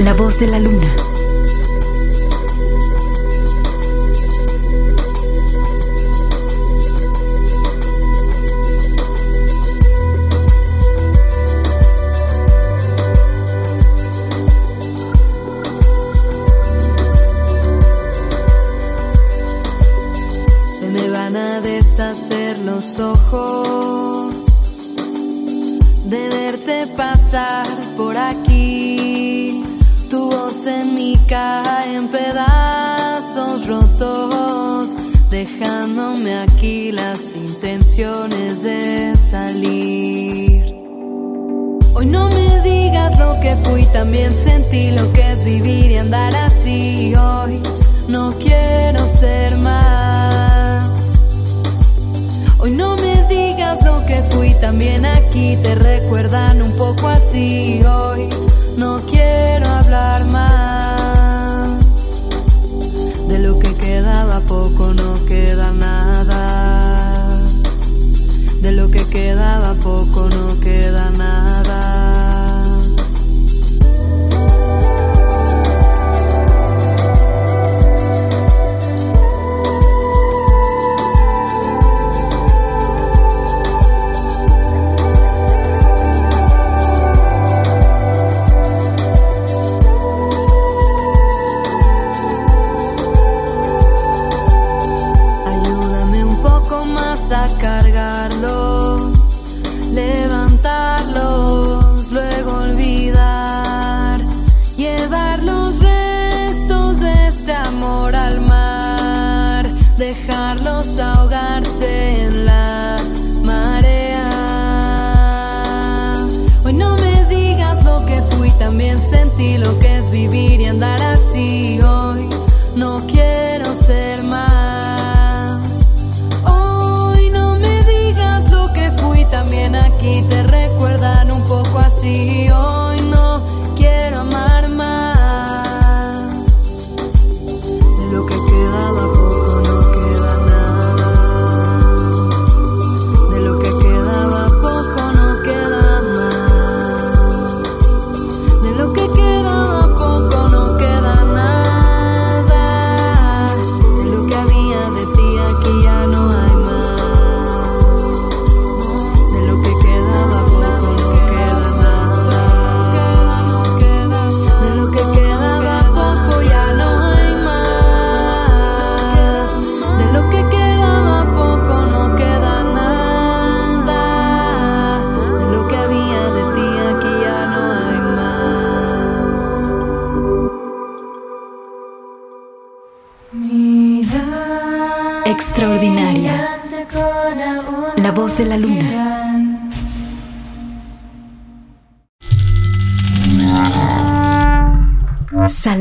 La voz de la luna.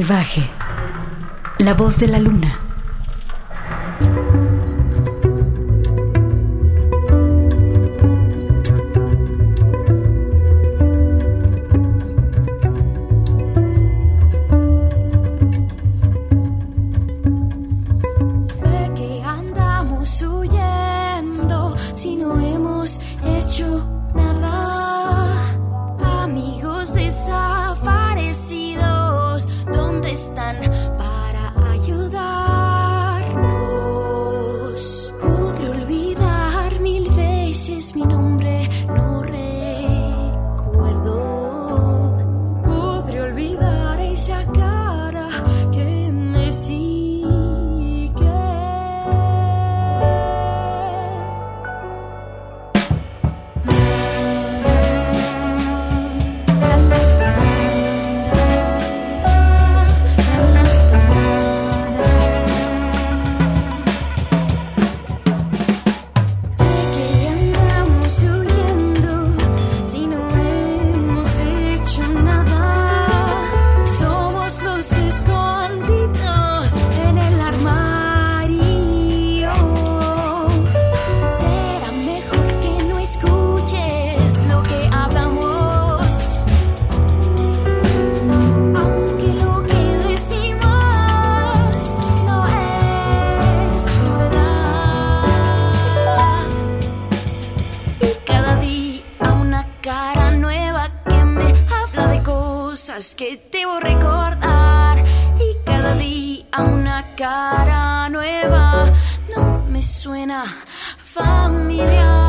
salvaje. La voz de la luna. Cara nueva no me suena familiar.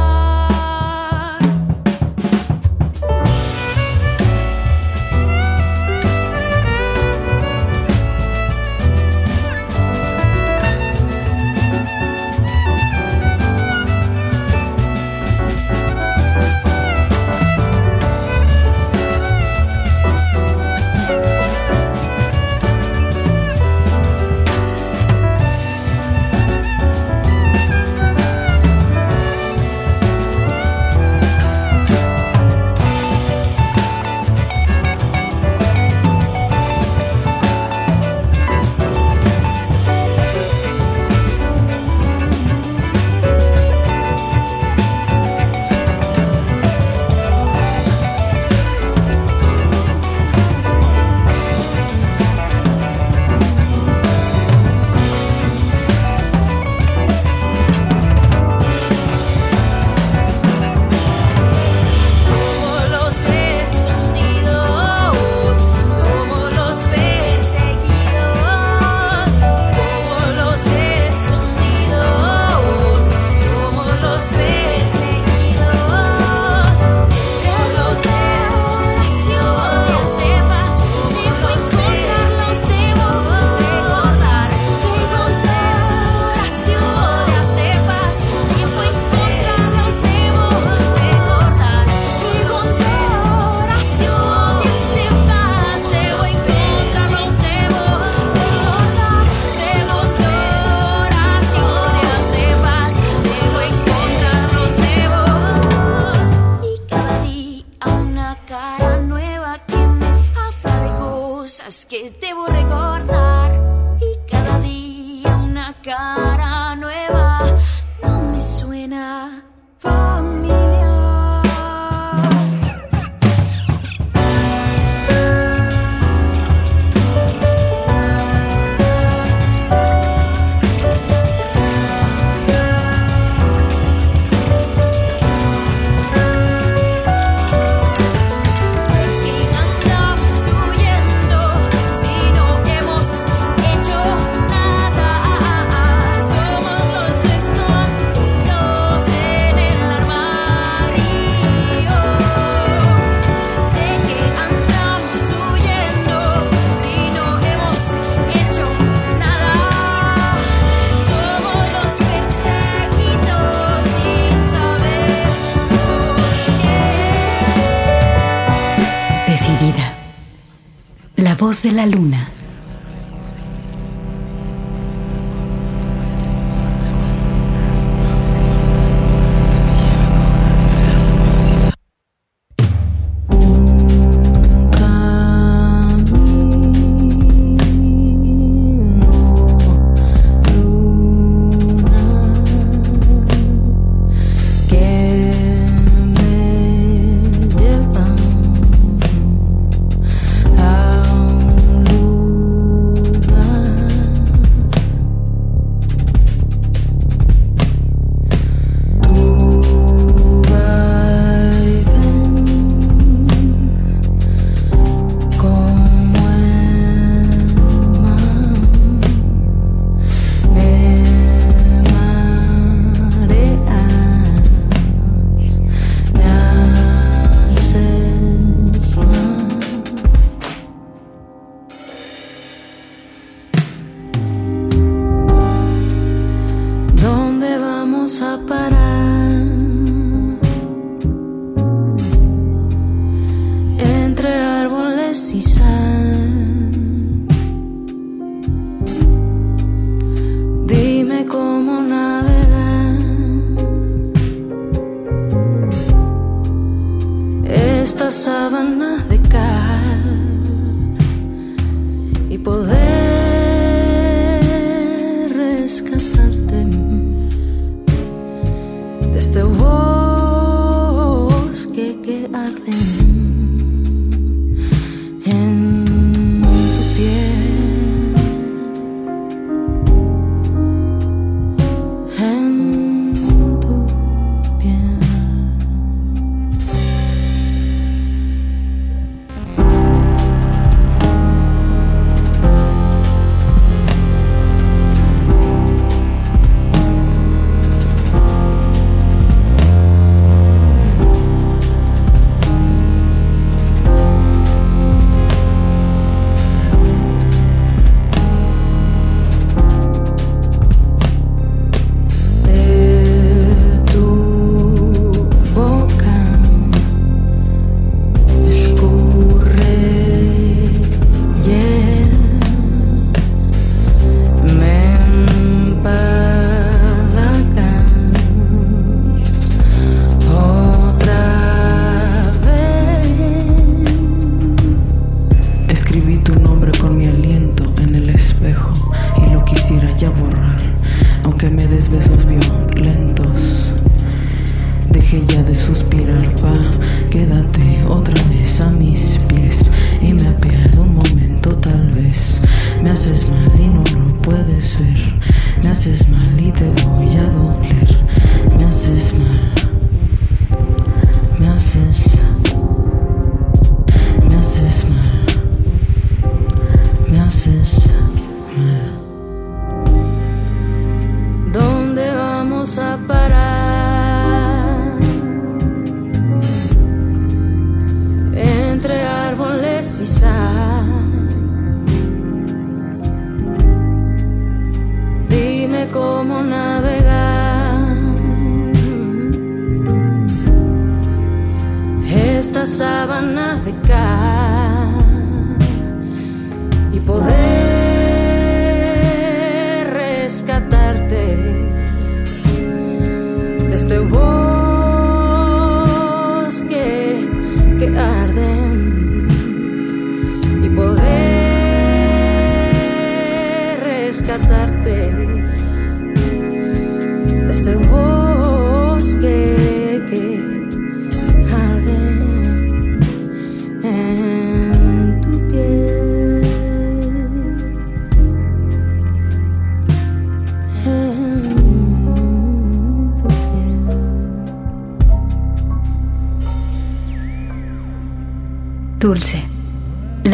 De la luna.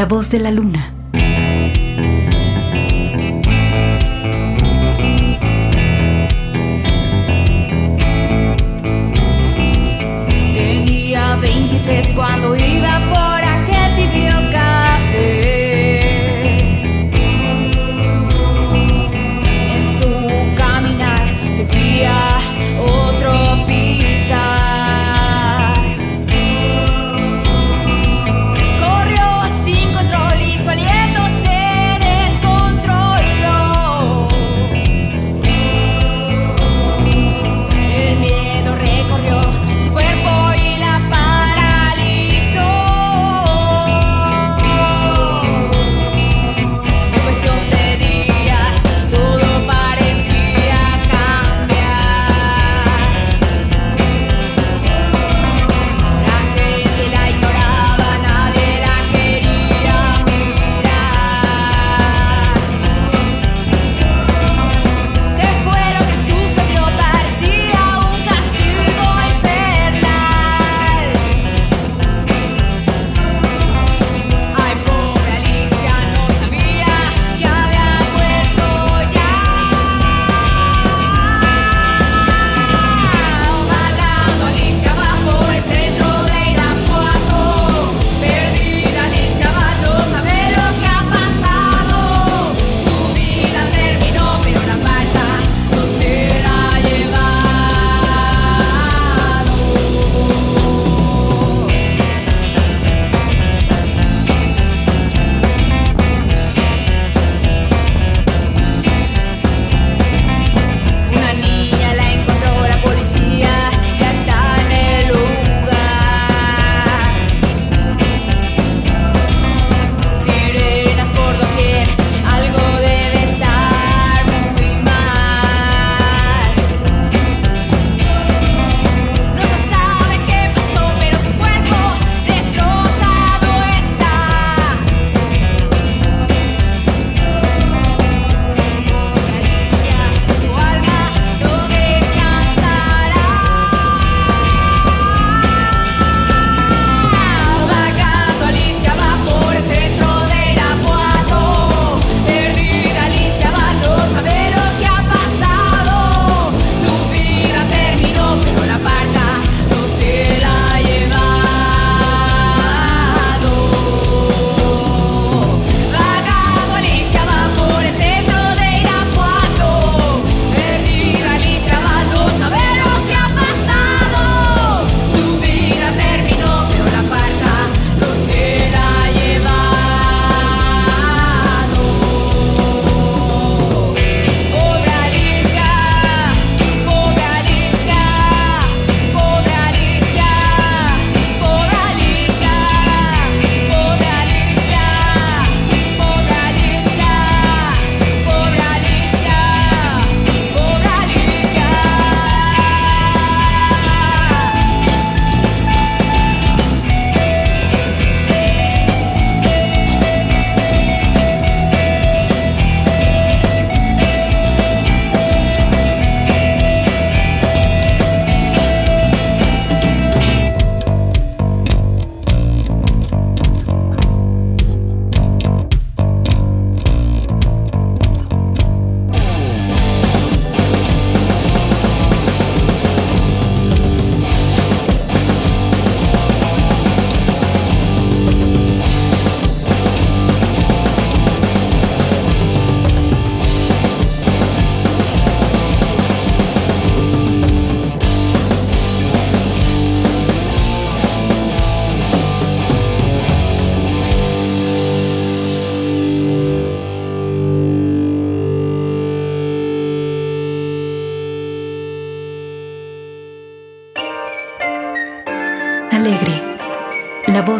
Voz de la luna.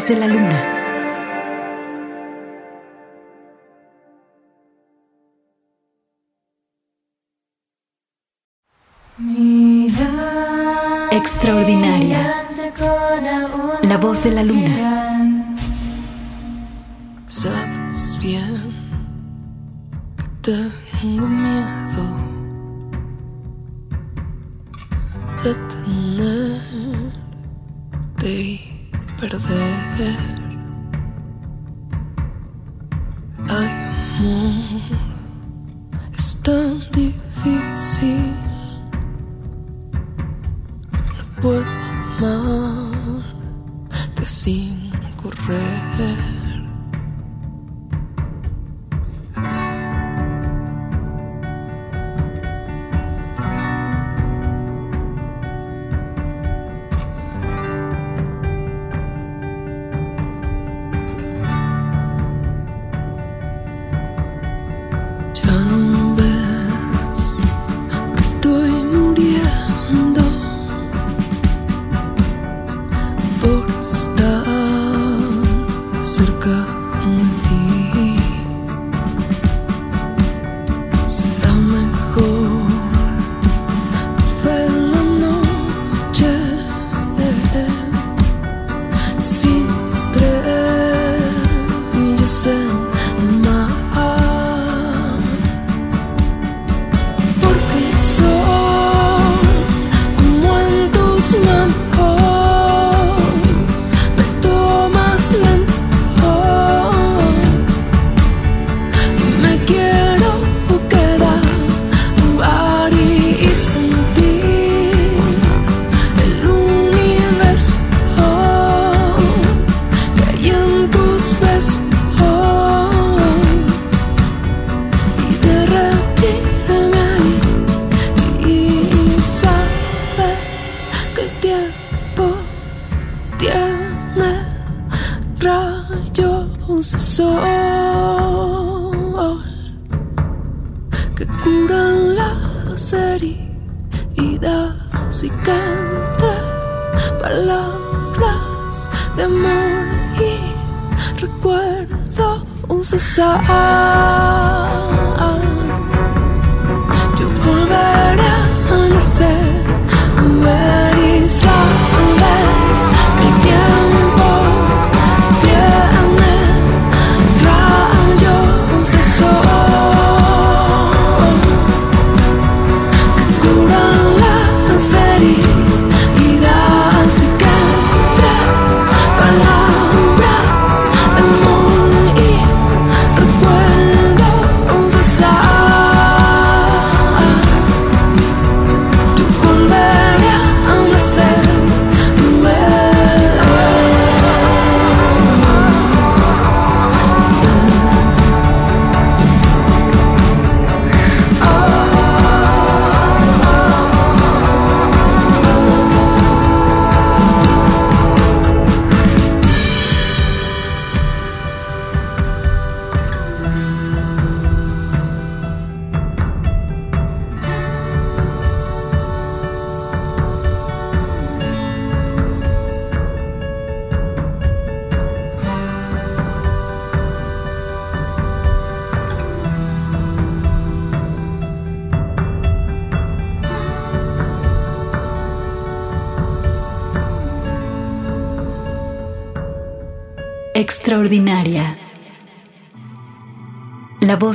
de la luna. Extraordinaria. La voz de la luna.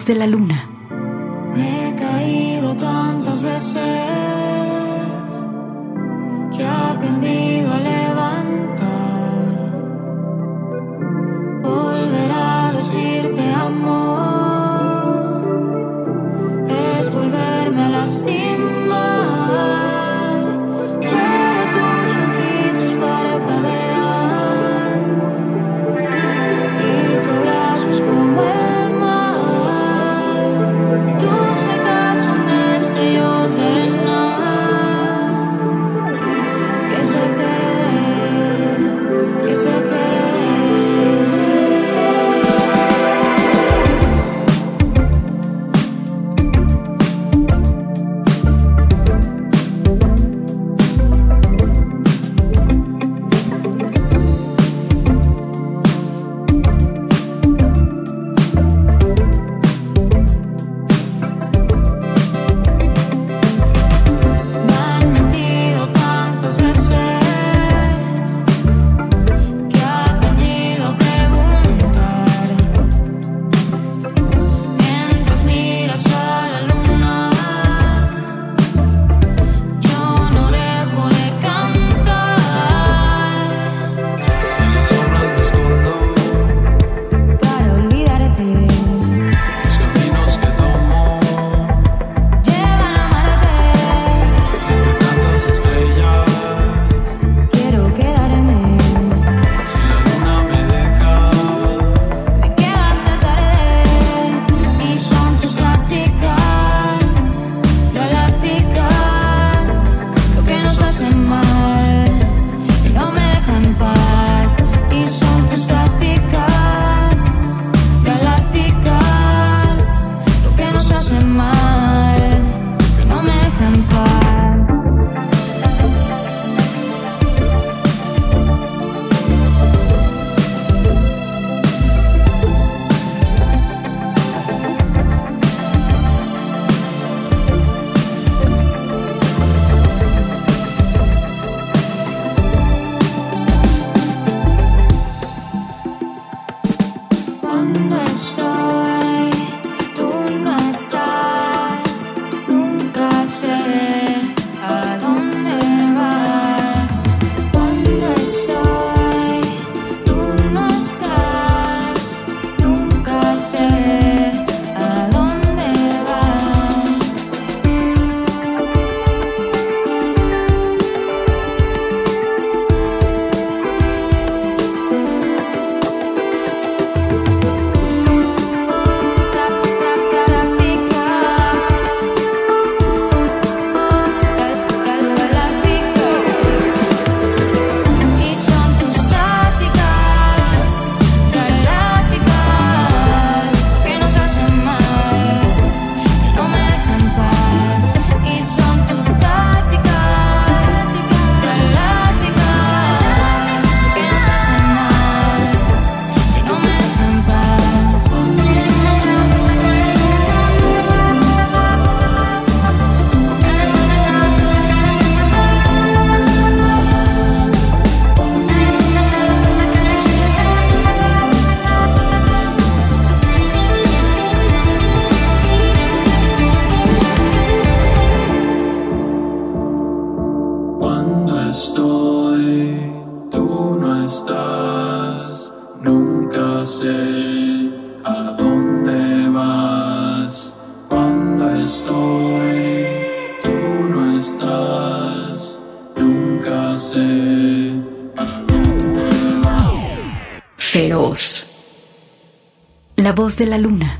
de la luna. La voz de la luna.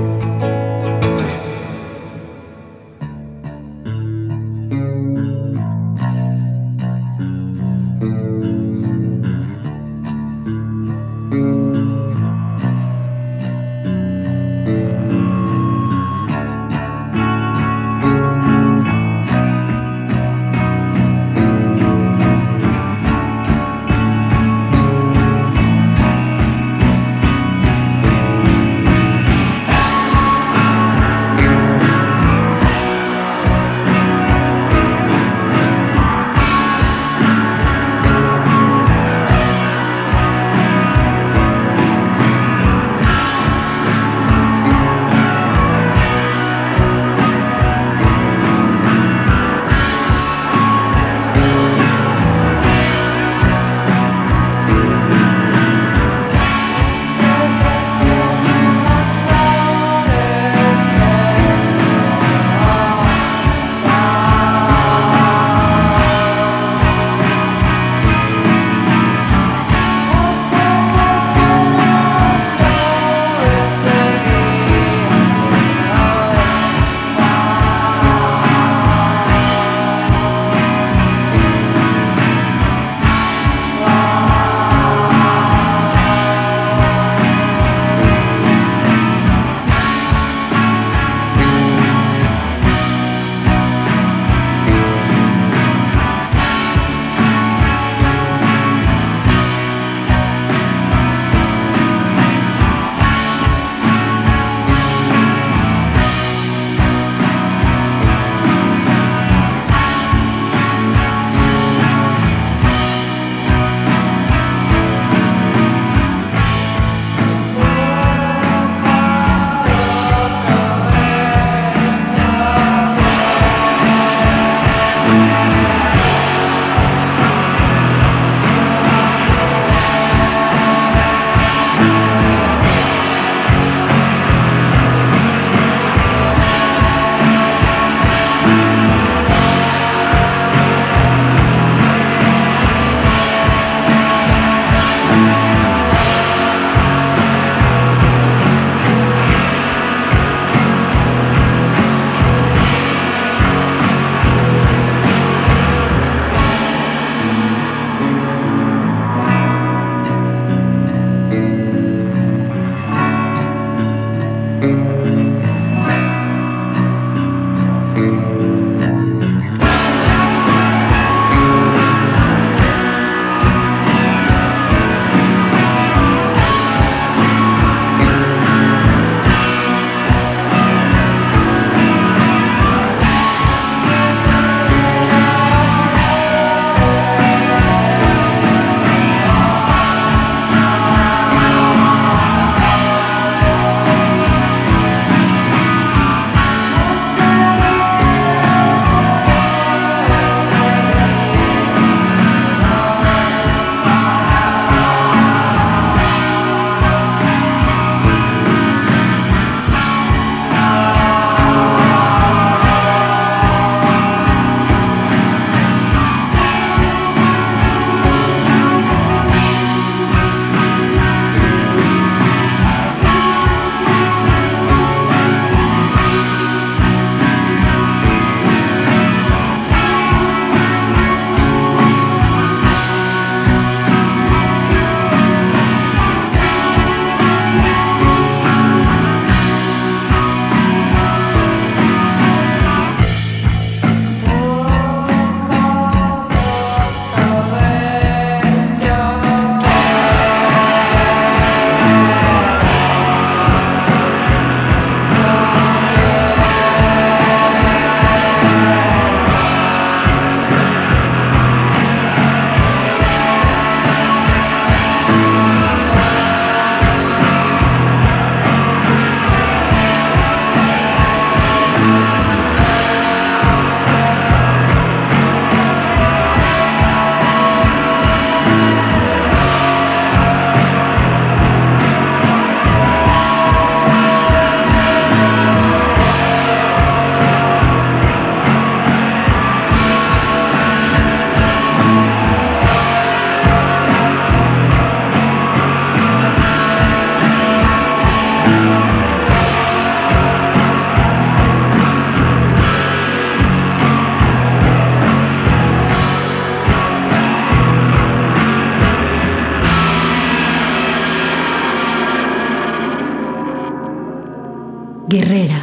Guerrera,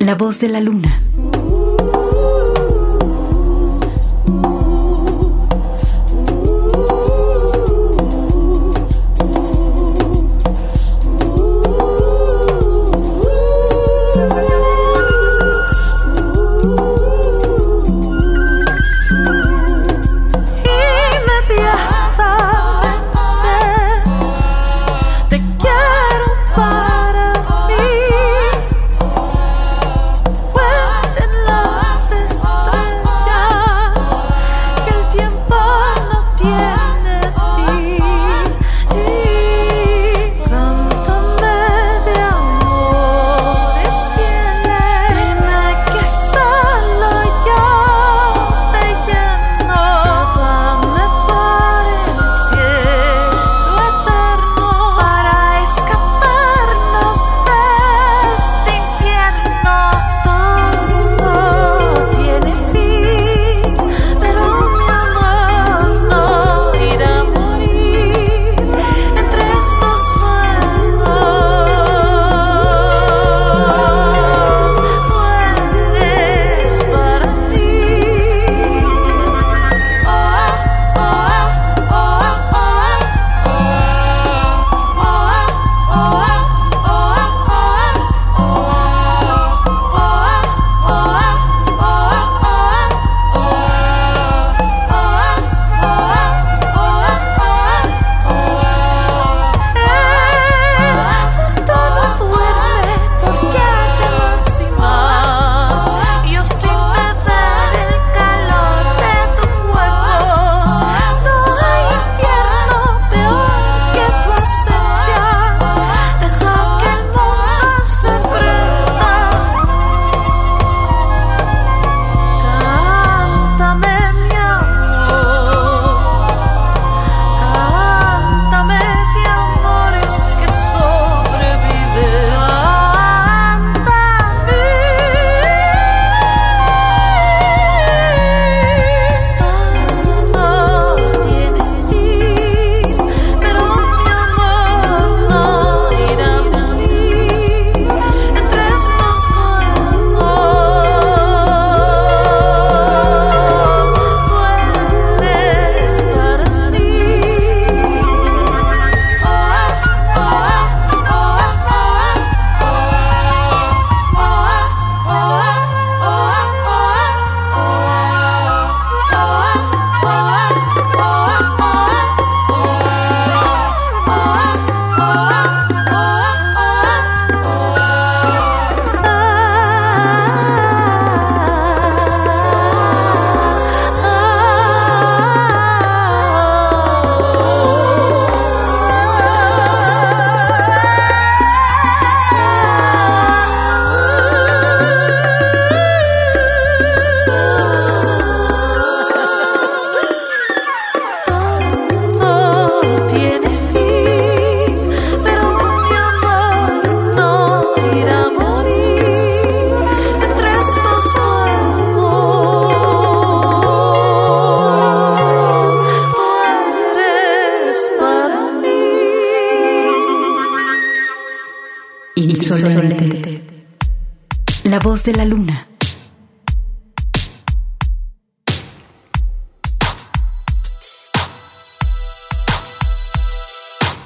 la voz de la luna. De la luna.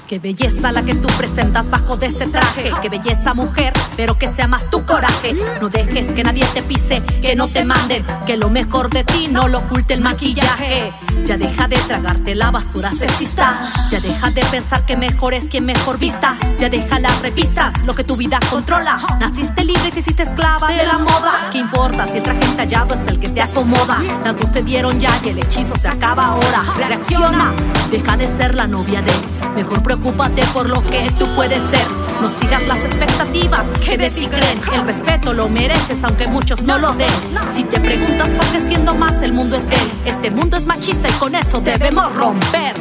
Qué belleza la que tú presentas bajo de ese traje. Qué belleza mujer, pero que sea más tu coraje. No dejes que nadie te pise, que no te manden. Que lo mejor de ti no lo oculte el maquillaje. Ya deja de tragarte la basura sexista. Ya deja de pensar que mejor es quien mejor vista. Ya deja las revistas, lo que tu vida controla. Naciste libre te hiciste esclava de la moda. ¿Qué importa si el traje entallado es el que te acomoda? Las dos se dieron ya y el hechizo se acaba ahora. Reacciona, deja de ser la novia de. Mejor preocúpate por lo que tú puedes ser. No sigas las expectativas que de ti creen. El respeto lo mereces, aunque muchos no lo den. Si te preguntas por qué siendo más el mundo es él, este mundo es machista y con eso debemos romper.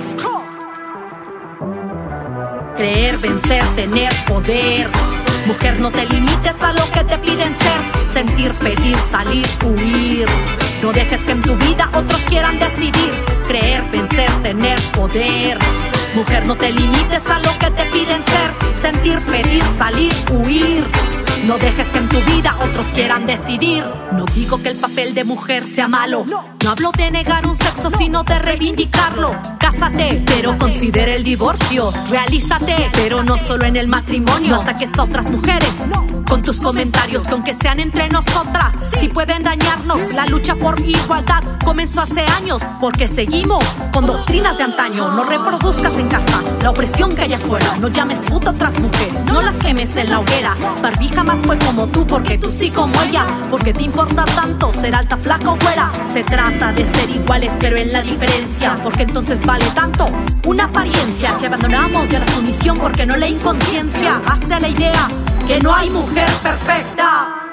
Creer, vencer, tener poder. Mujer, no te limites a lo que te piden ser. Sentir, pedir, salir, huir. No dejes que en tu vida otros quieran decidir. Creer, vencer, tener poder. Mujer, no te limites a lo que te piden ser. Sentir, pedir, salir, huir. No dejes que en tu vida otros quieran decidir. No digo que el papel de mujer sea malo. No hablo de negar un sexo, sino de reivindicarlo. Cásate, pero considera el divorcio. Realízate, pero no solo en el matrimonio. No ataques a otras mujeres con tus comentarios, con que sean entre nosotras. Si pueden dañarnos, la lucha por igualdad comenzó hace años. Porque seguimos con doctrinas de antaño. No reproduzcas en casa la opresión que hay afuera. No llames puto a otras mujeres, no las quemes en la hoguera. Barbie jamás fue como tú, porque tú sí como ella. Porque te importa tanto ser alta, flaca o güera. Se trata de ser iguales, pero en la diferencia. Porque entonces vale tanto una apariencia. Si abandonamos ya la sumisión, porque no la inconsciencia. Hazte la idea que no hay mujer perfecta.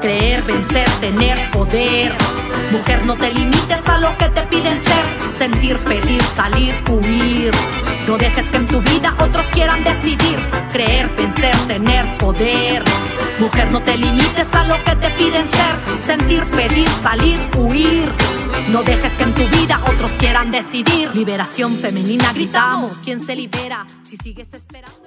Creer, vencer, tener poder. Mujer, no te limites a lo que te piden ser. Sentir, pedir, salir, huir. No dejes que en tu vida otros quieran decidir. Creer, vencer, tener poder. Mujer, no te limites a lo que te piden ser. Sentir, pedir, salir, huir. No dejes que en tu vida otros quieran decidir. Liberación femenina, gritamos. ¿Quién se libera si sigues esperando?